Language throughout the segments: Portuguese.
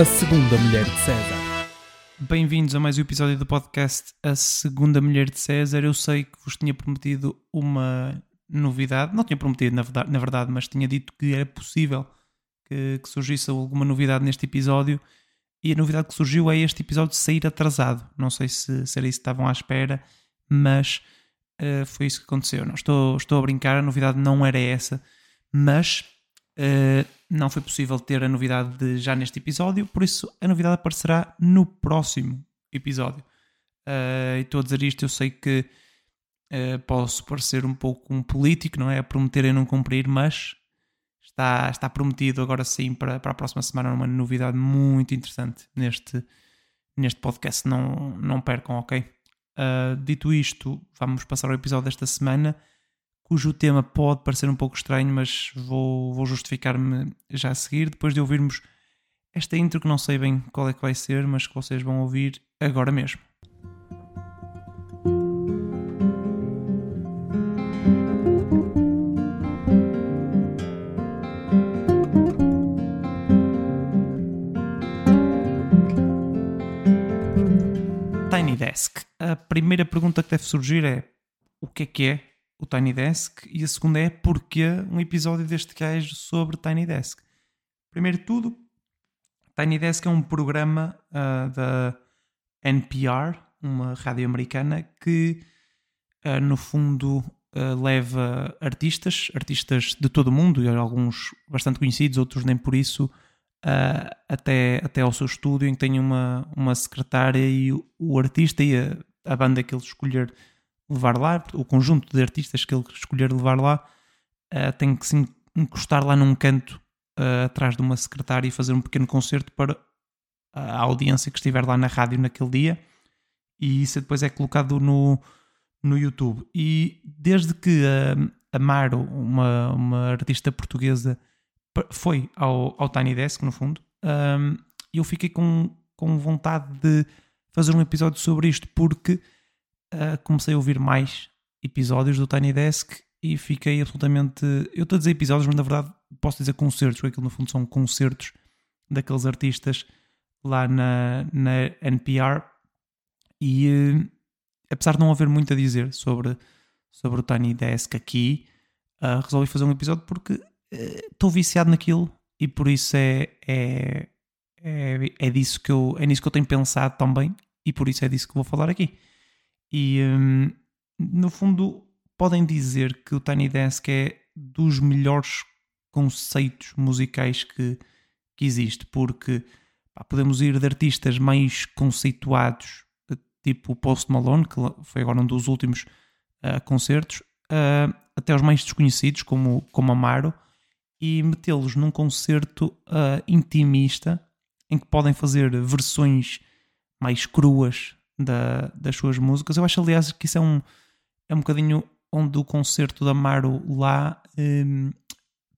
A Segunda Mulher de César. Bem-vindos a mais um episódio do podcast A Segunda Mulher de César. Eu sei que vos tinha prometido uma novidade, não tinha prometido na verdade, mas tinha dito que era possível que, que, surgisse alguma novidade neste episódio. E a novidade que surgiu é este episódio sair atrasado. Não sei se, se era isso que estavam à espera, mas uh, foi isso que aconteceu. Não, estou, estou a brincar, a novidade não era essa, mas uh, não foi possível ter a novidade de, já neste episódio, por isso a novidade aparecerá no próximo episódio. Uh, e estou a dizer isto, eu sei que posso parecer um pouco um político, não é? A prometer e não cumprir, mas está, está prometido agora sim para, para a próxima semana uma novidade muito interessante neste, neste podcast. Não, não percam, ok? Uh, dito isto, vamos passar ao episódio desta semana, cujo tema pode parecer um pouco estranho, mas vou, vou justificar-me já a seguir, depois de ouvirmos esta intro que não sei bem qual é que vai ser, mas que vocês vão ouvir agora mesmo. Tiny Desk. A primeira pergunta que deve surgir é o que é que é o Tiny Desk e a segunda é porquê um episódio deste gajo sobre Tiny Desk. Primeiro de tudo, Tiny Desk é um programa uh, da NPR, uma rádio americana, que uh, no fundo uh, leva artistas, artistas de todo o mundo, e alguns bastante conhecidos, outros nem por isso, até, até ao seu estúdio, em que tem uma, uma secretária e o, o artista e a, a, banda que ele escolher levar lá, o conjunto de artistas que ele escolher levar lá, uh, tem que se encostar lá num canto uh, atrás de uma secretária e fazer um pequeno concerto para a audiência que estiver lá na rádio naquele dia. E isso depois é colocado no, no YouTube. E desde que a Amaro, uma, uma artista portuguesa, foi ao, ao Tiny Desk, no fundo, um, eu fiquei com, com vontade de fazer um episódio sobre isto, porque uh, comecei a ouvir mais episódios do Tiny Desk e fiquei absolutamente. Eu estou a dizer episódios, mas na verdade posso dizer concertos, porque aquilo no fundo são concertos daqueles artistas lá na, na NPR. E uh, apesar de não haver muito a dizer sobre, sobre o Tiny Desk aqui, uh, resolvi fazer um episódio porque estou viciado naquilo e por isso é, é, é, é, disso que eu, é nisso que eu tenho pensado também e por isso é disso que vou falar aqui. E hum, no fundo, podem dizer que o Tiny Desk é dos melhores conceitos musicais que, que existe, porque pá, podemos ir de artistas mais conceituados, tipo Post Malone, que foi agora um dos últimos uh, concertos, uh, até os mais desconhecidos, como, como Amaro e metê-los num concerto uh, intimista em que podem fazer versões mais cruas da, das suas músicas. Eu acho, aliás, que isso é um, é um bocadinho onde o concerto da Amaro lá um,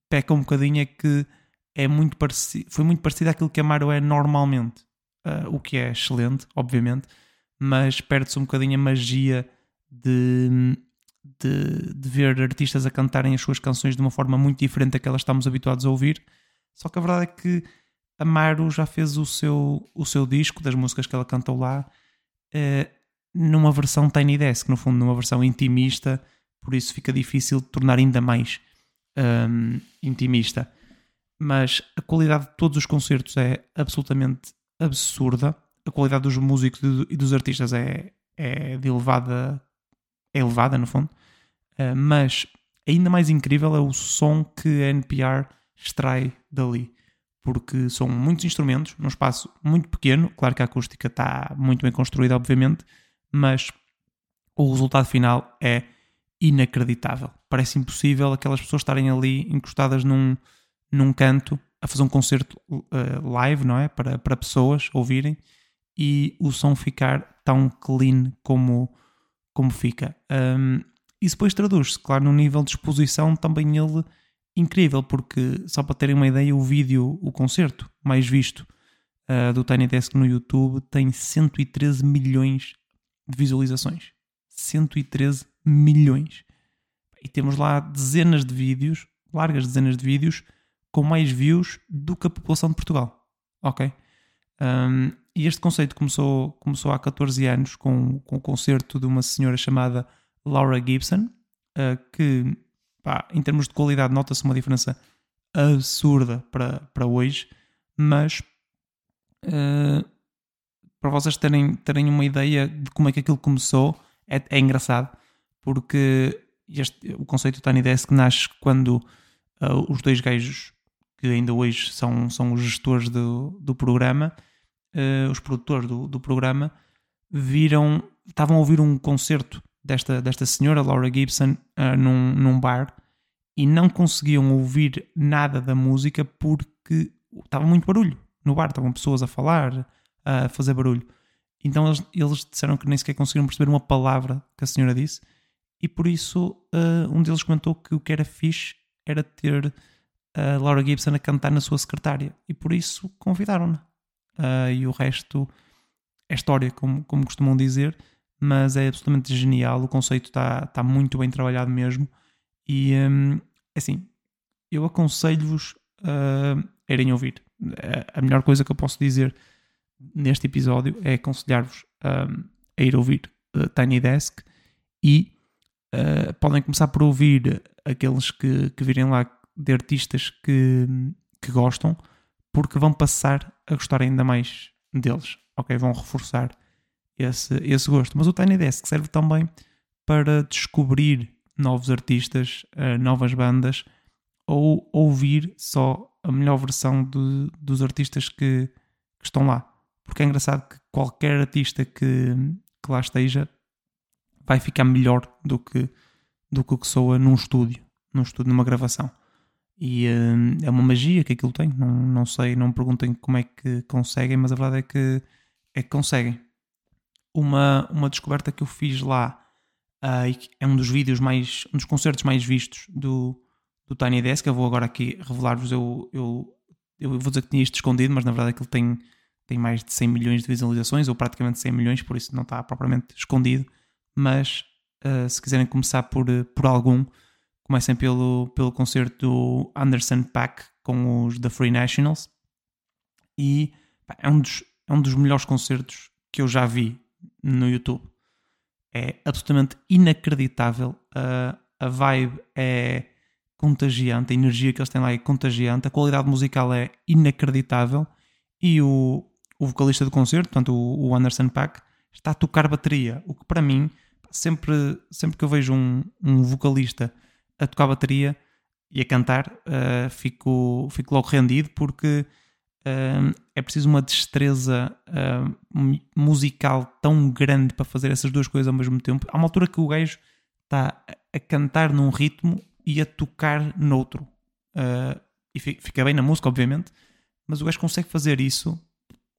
peca um bocadinho, é que é muito parecido, foi muito parecido àquilo que a Amaro é normalmente, uh, o que é excelente, obviamente, mas perde-se um bocadinho a magia de de, de, ver artistas a cantarem as suas canções de uma forma muito diferente daquelas que estamos habituados a ouvir. Só que a verdade é que Amaro já fez o seu, o seu disco das músicas que ela cantou lá eh, numa versão Tiny Desk, no fundo, numa versão intimista, por isso fica difícil de tornar ainda mais um, intimista. Mas a qualidade de todos os concertos é absolutamente absurda. A qualidade dos músicos e dos artistas é, é de elevada é elevada no fundo, uh, mas ainda mais incrível é o som que a NPR extrai dali, porque são muitos instrumentos num espaço muito pequeno. Claro que a acústica está muito bem construída, obviamente, mas o resultado final é inacreditável. Parece impossível aquelas pessoas estarem ali encostadas num, num canto a fazer um concerto uh, live, não é? Para, para pessoas ouvirem e o som ficar tão clean como como fica. Um, e depois traduz-se, claro, no nível de exposição também ele incrível, porque só para terem uma ideia, o vídeo, o concerto mais visto uh, do Tiny Desk no YouTube tem 113 milhões de visualizações. 113 milhões. E temos lá dezenas de vídeos, largas dezenas de vídeos, com mais views do que a população de Portugal. Ok? Um, e este conceito começou, começou há 14 anos com, com o concerto de uma senhora chamada Laura Gibson, uh, que pá, em termos de qualidade nota-se uma diferença absurda para, para hoje, mas uh, para vocês terem, terem uma ideia de como é que aquilo começou, é, é engraçado, porque este, o conceito do Tiny Desk nasce quando uh, os dois gajos que ainda hoje são, são os gestores do, do programa, uh, os produtores do, do programa, viram, estavam a ouvir um concerto desta, desta senhora, Laura Gibson, uh, num, num bar e não conseguiam ouvir nada da música porque estava muito barulho no bar, estavam pessoas a falar, a fazer barulho. Então eles, eles disseram que nem sequer conseguiram perceber uma palavra que a senhora disse e por isso uh, um deles comentou que o que era fixe era ter a Laura Gibson a cantar na sua secretária e por isso convidaram-na. Uh, e o resto é história, como, como costumam dizer, mas é absolutamente genial. O conceito está tá muito bem trabalhado mesmo. E um, assim, eu aconselho-vos a irem ouvir. A melhor coisa que eu posso dizer neste episódio é aconselhar-vos a ir ouvir uh, Tiny Desk e uh, podem começar por ouvir aqueles que, que virem lá de artistas que, que gostam, porque vão passar a gostar ainda mais deles, ok? Vão reforçar esse, esse gosto. Mas o Tiny Desk serve também para descobrir novos artistas, uh, novas bandas, ou ouvir só a melhor versão de, dos artistas que, que, estão lá. Porque é engraçado que qualquer artista que, que lá esteja vai ficar melhor do que, do que o que soa num estúdio, num estúdio, numa gravação. E uh, é uma magia que aquilo tem. Não, não sei, não me perguntem como é que conseguem, mas a verdade é que, é que conseguem. Uma, uma descoberta que eu fiz lá uh, é um dos vídeos mais, um dos concertos mais vistos do, do Tiny Desk. Eu vou agora aqui revelar-vos. Eu, eu, eu vou dizer que tinha isto escondido, mas na verdade aquilo tem, tem mais de 100 milhões de visualizações, ou praticamente 100 milhões, por isso não está propriamente escondido. Mas uh, se quiserem começar por, por algum, comecem pelo, pelo concerto do Anderson Pack com os The Free Nationals e pá, é, um dos, é um dos melhores concertos que eu já vi no YouTube. É absolutamente inacreditável. Uh, a vibe é contagiante, a energia que eles têm lá é contagiante, a qualidade musical é inacreditável e o, o vocalista do concerto, portanto o, o Anderson Pack, está a tocar bateria, o que para mim, sempre, sempre que eu vejo um, um vocalista a tocar bateria e a cantar, uh, fico, fico logo rendido porque é preciso uma destreza musical tão grande para fazer essas duas coisas ao mesmo tempo. Há uma altura que o gajo está a cantar num ritmo e a tocar noutro. e fica bem na música, obviamente, mas o gajo consegue fazer isso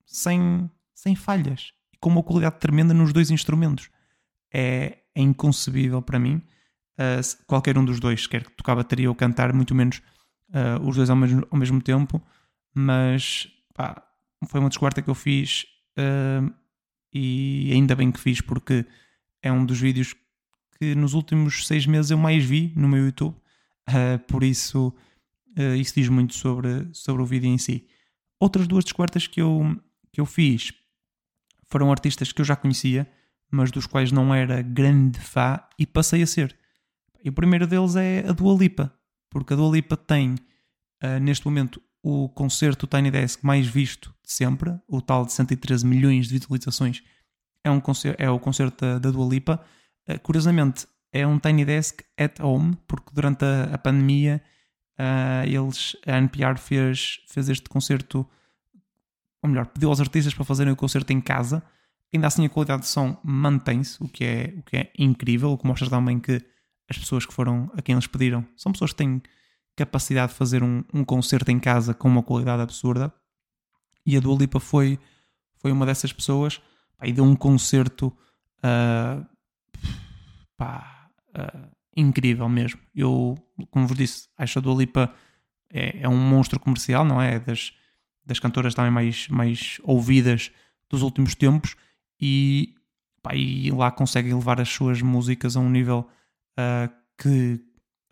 sem, sem falhas e com uma qualidade tremenda nos dois instrumentos. É, é inconcebível para mim uh, qualquer um dos dois, quer tocar bateria ou cantar, muito menos uh, os dois ao mesmo, ao mesmo tempo. Mas pá, foi uma descoberta que eu fiz uh, e ainda bem que fiz, porque é um dos vídeos que nos últimos seis meses eu mais vi no meu YouTube. por isso, isso diz muito sobre, sobre o vídeo em si. Outras duas descobertas que eu, que eu fiz foram artistas que eu já conhecia, mas dos quais não era grande fã e passei a ser. E o primeiro deles é a Dua Lipa, porque a Dua Lipa tem uh, neste momento o concerto Tiny Desk mais visto de sempre, o tal de 113 milhões de visualizações. É, um concerto, é o concerto da, da Dua Lipa. Uh, curiosamente, é um Tiny Desk at home, porque durante a, a pandemia uh, eles, a NPR fez, fez este concerto, ou melhor, pediu aos artistas para fazerem o concerto em casa. Ainda assim a qualidade de som mantém-se, o, que é, o que é incrível, o que mostra também que as pessoas que foram a quem eles pediram são pessoas que têm capacidade de fazer um, um concerto em casa com uma qualidade absurda. E a Dua Lipa foi, foi uma dessas pessoas e deu um concerto uh, pá, uh, incrível mesmo. Eu, como vos disse, acho a Dua Lipa é, é um monstro comercial, não é? é das, das cantoras também mais, mais ouvidas dos últimos tempos e, pá, e lá consegue levar as suas músicas a um nível uh, que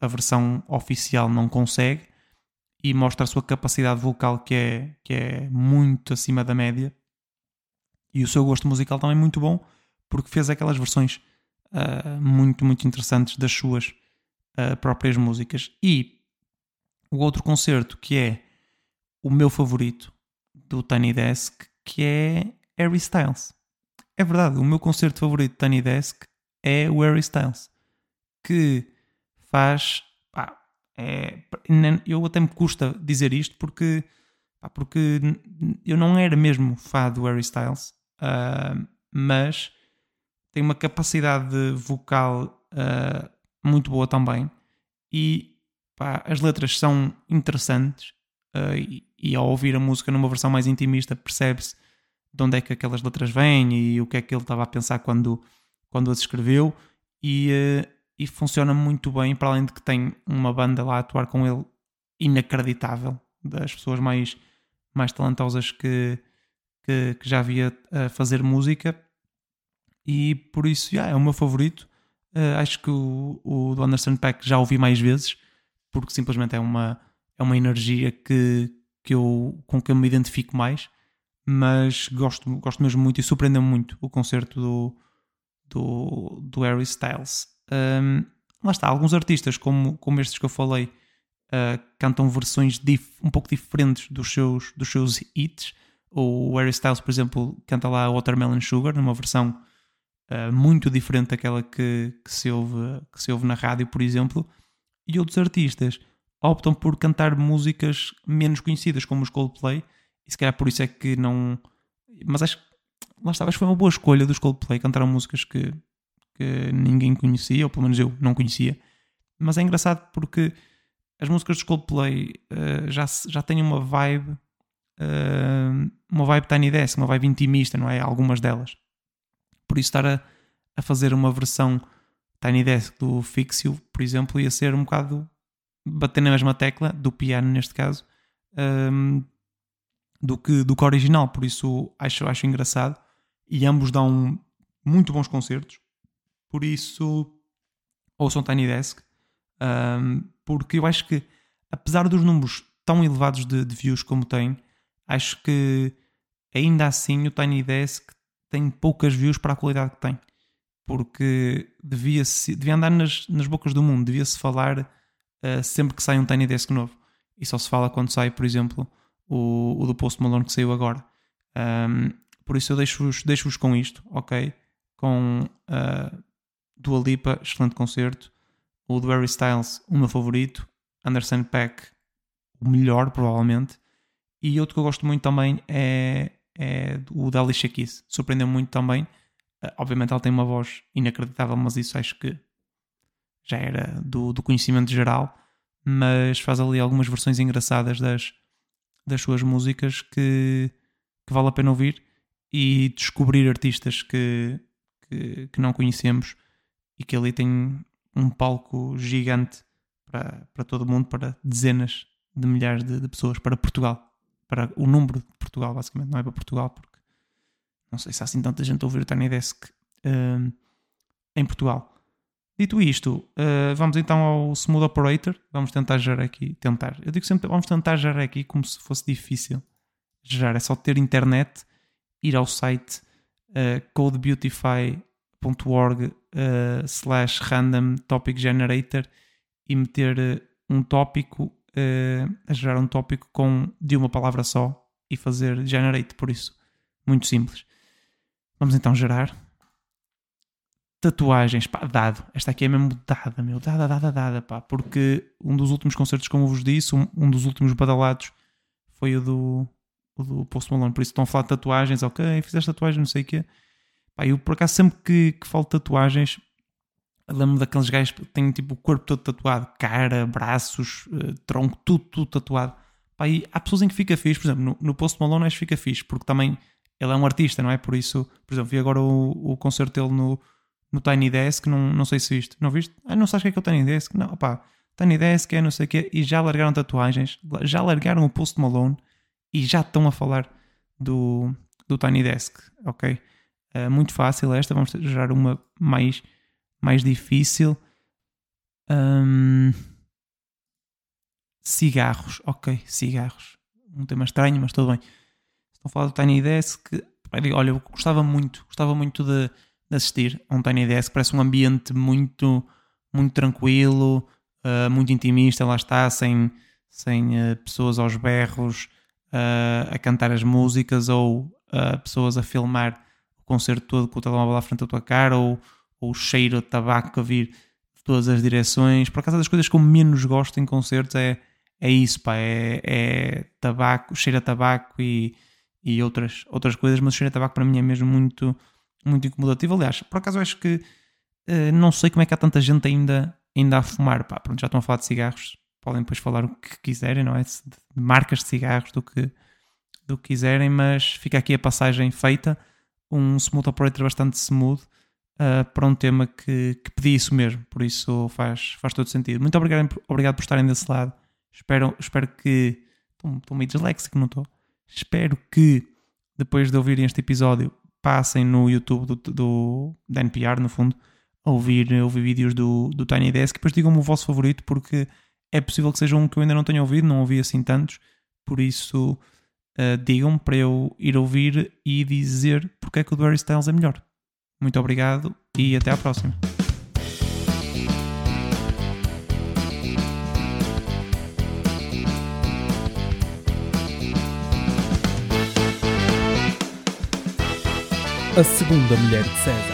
a versão oficial não consegue e mostra a sua capacidade vocal que é, que é muito acima da média E o seu gosto musical também é muito bom, porque fez aquelas versões uh, muito, muito interessantes das suas uh, próprias músicas. E o outro concerto que é o meu favorito do Tiny Desk, que é Harry Styles. É verdade, o meu concerto favorito de Tiny Desk é o Harry Styles, que faz. Pá, é, eu até me custa dizer isto porque, pá, porque eu não era mesmo fã do Harry Styles, uh, mas tem uma capacidade vocal uh, muito boa também. E pá, as letras são interessantes. Uh, e, e, ao ouvir a música numa versão mais intimista, percebe-se de onde é que aquelas letras vêm e o que é que ele estava a pensar quando, quando as escreveu. E, e funciona muito bem, para além de que tem uma banda lá a atuar com ele inacreditável, das pessoas mais, mais talentosas que, que, que já havia a fazer música e por isso yeah, é o meu favorito. Uh, acho que o, o do Anderson Pack já ouvi mais vezes, porque simplesmente é uma, é uma energia que, que eu, com que eu me identifico mais, mas gosto, gosto mesmo muito e surpreendeu-me muito o concerto do, do, do Harry Styles. Um, lá está, alguns artistas, como, como estes que eu falei, uh, cantam versões dif, um pouco diferentes dos seus, dos seus hits. O Harry Styles, por exemplo, canta lá Watermelon Sugar, numa versão uh, muito diferente daquela que, que, se ouve, que se ouve na rádio, por exemplo, e outros artistas optam por cantar músicas menos conhecidas, como os Coldplay, e se calhar por isso é que não. Mas acho que lá está, acho que foi uma boa escolha dos Coldplay, cantaram músicas que, que ninguém conhecia, ou pelo menos eu não conhecia. Mas é engraçado porque as músicas dos Coldplay uh, já, já têm uma vibe, uh, uma vibe Tiny Desk, uma vibe intimista, não é? Algumas delas. Por isso, estar a, a fazer uma versão Tiny Desk do Fixio, por exemplo, ia ser um bocado bater na mesma tecla, do piano neste caso, um, do, que, do que original. Por isso, acho, acho engraçado. E ambos dão muito bons concertos. Por isso, ouçam Tiny Desk. Um, porque eu acho que, apesar dos números tão elevados de, de views como tem, acho que ainda assim o Tiny Desk tem poucas views para a qualidade que tem. Porque devia, -se, devia andar nas, nas bocas do mundo, devia-se falar uh, sempre que sai um Tiny Desk novo. E só se fala quando sai, por exemplo, o, o do Post Malone que saiu agora. Um, por isso eu deixo-vos deixo com isto, ok? Com uh, Dua Lipa, excelente concerto. O do Harry Styles, o meu favorito. Anderson Peck, o melhor, provavelmente. E outro que eu gosto muito também é é o da Alicia Keys. Surpreendeu muito também. Uh, obviamente ela tem uma voz inacreditável, mas isso acho que já era do, do conhecimento geral. Mas faz ali algumas versões engraçadas das, das suas músicas que, que vale a pena ouvir e descobrir artistas que, que, que não conhecemos e que ali tem um palco gigante para, para todo mundo, para dezenas de milhares de, de pessoas, para Portugal para o número de Portugal, basicamente, não é para Portugal, porque não sei se há assim tanta gente a ouvir o Tiny Desk uh, em Portugal. Dito isto, uh, vamos então ao Smooth Operator. Vamos tentar gerar aqui. Tentar. Eu digo sempre, vamos tentar gerar aqui como se fosse difícil gerar. É só ter internet, ir ao site uh, codebeautify.org uh, slash random topic generator e meter um tópico uh, a gerar um tópico com de uma palavra só e fazer generate, por isso. Muito simples. Vamos então gerar. Tatuagens, pá, dado. Esta aqui é mesmo dada, meu. Dada, dada, dada, pá. Porque um dos últimos concertos, como vos disse, um, um dos últimos badalados foi o do, o do Post Malone. Por isso estão a falar de tatuagens, ok, fizeste tatuagem, não sei o quê. Pá, eu por acaso sempre que, que falo tatuagens lembro daqueles gajos que têm tipo o corpo todo tatuado, cara, braços, uh, tronco, tudo, tudo tatuado. Pá, e há pessoas em que fica fixe, por exemplo, no, no Post Malone acho que fica fixe, porque também ele é um artista, não é? Por isso, por exemplo, vi agora o, o concerto dele no, no Tiny Desk, não, não sei se viste. Não viste? Ah, não sabes o que é, que é o Tiny Desk? Não, pá, Tiny Desk é não sei o quê, e já largaram tatuagens, já largaram o Post Malone e já estão a falar do, do Tiny Desk, ok? Uh, muito fácil esta, vamos gerar uma mais mais difícil. Um, cigarros, ok, cigarros. Um tema estranho, mas tudo bem. Estão a falar do Tiny Desk. Olha, eu gostava muito, gostava muito de, de assistir a um Tiny Desk, parece um ambiente muito, muito tranquilo, uh, muito intimista, lá está, sem, sem uh, pessoas aos berros uh, a cantar as músicas ou pessoas a filmar concerto todo com o telemóvel à frente da tua cara ou, ou o cheiro de tabaco a vir de todas as direções. Por acaso, das coisas que eu menos gosto em concertos é, é isso, pá, é, é tabaco, cheiro a tabaco e, e outras, outras coisas, mas o cheiro a tabaco para mim é mesmo muito, muito incomodativo. Aliás, por acaso eu acho que uh, não sei como é que há tanta gente ainda, ainda a fumar, pá, pronto, já estão a falar de cigarros, podem depois falar o que quiserem, não é? De marcas de cigarros, do que, do que quiserem, mas fica aqui a passagem feita, um smooth operator bastante smooth, uh, para um tema que, que isso mesmo, por isso faz, faz todo sentido. Muito obrigado, obrigado por estarem desse lado, espero, espero que, estou meio disléxico, não estou? Espero que depois de ouvirem este episódio passem no YouTube do, do, da NPR, no fundo, a ouvir, a ouvir vídeos do, do Tiny Desk. Depois digam-me o vosso favorito, porque é possível que seja um que eu ainda não tenha ouvido, não ouvi assim tantos. Por isso, uh, digam-me para eu ir ouvir e dizer porque é que o do Harry Styles é melhor. Muito obrigado e até à próxima. a segunda mulher de César.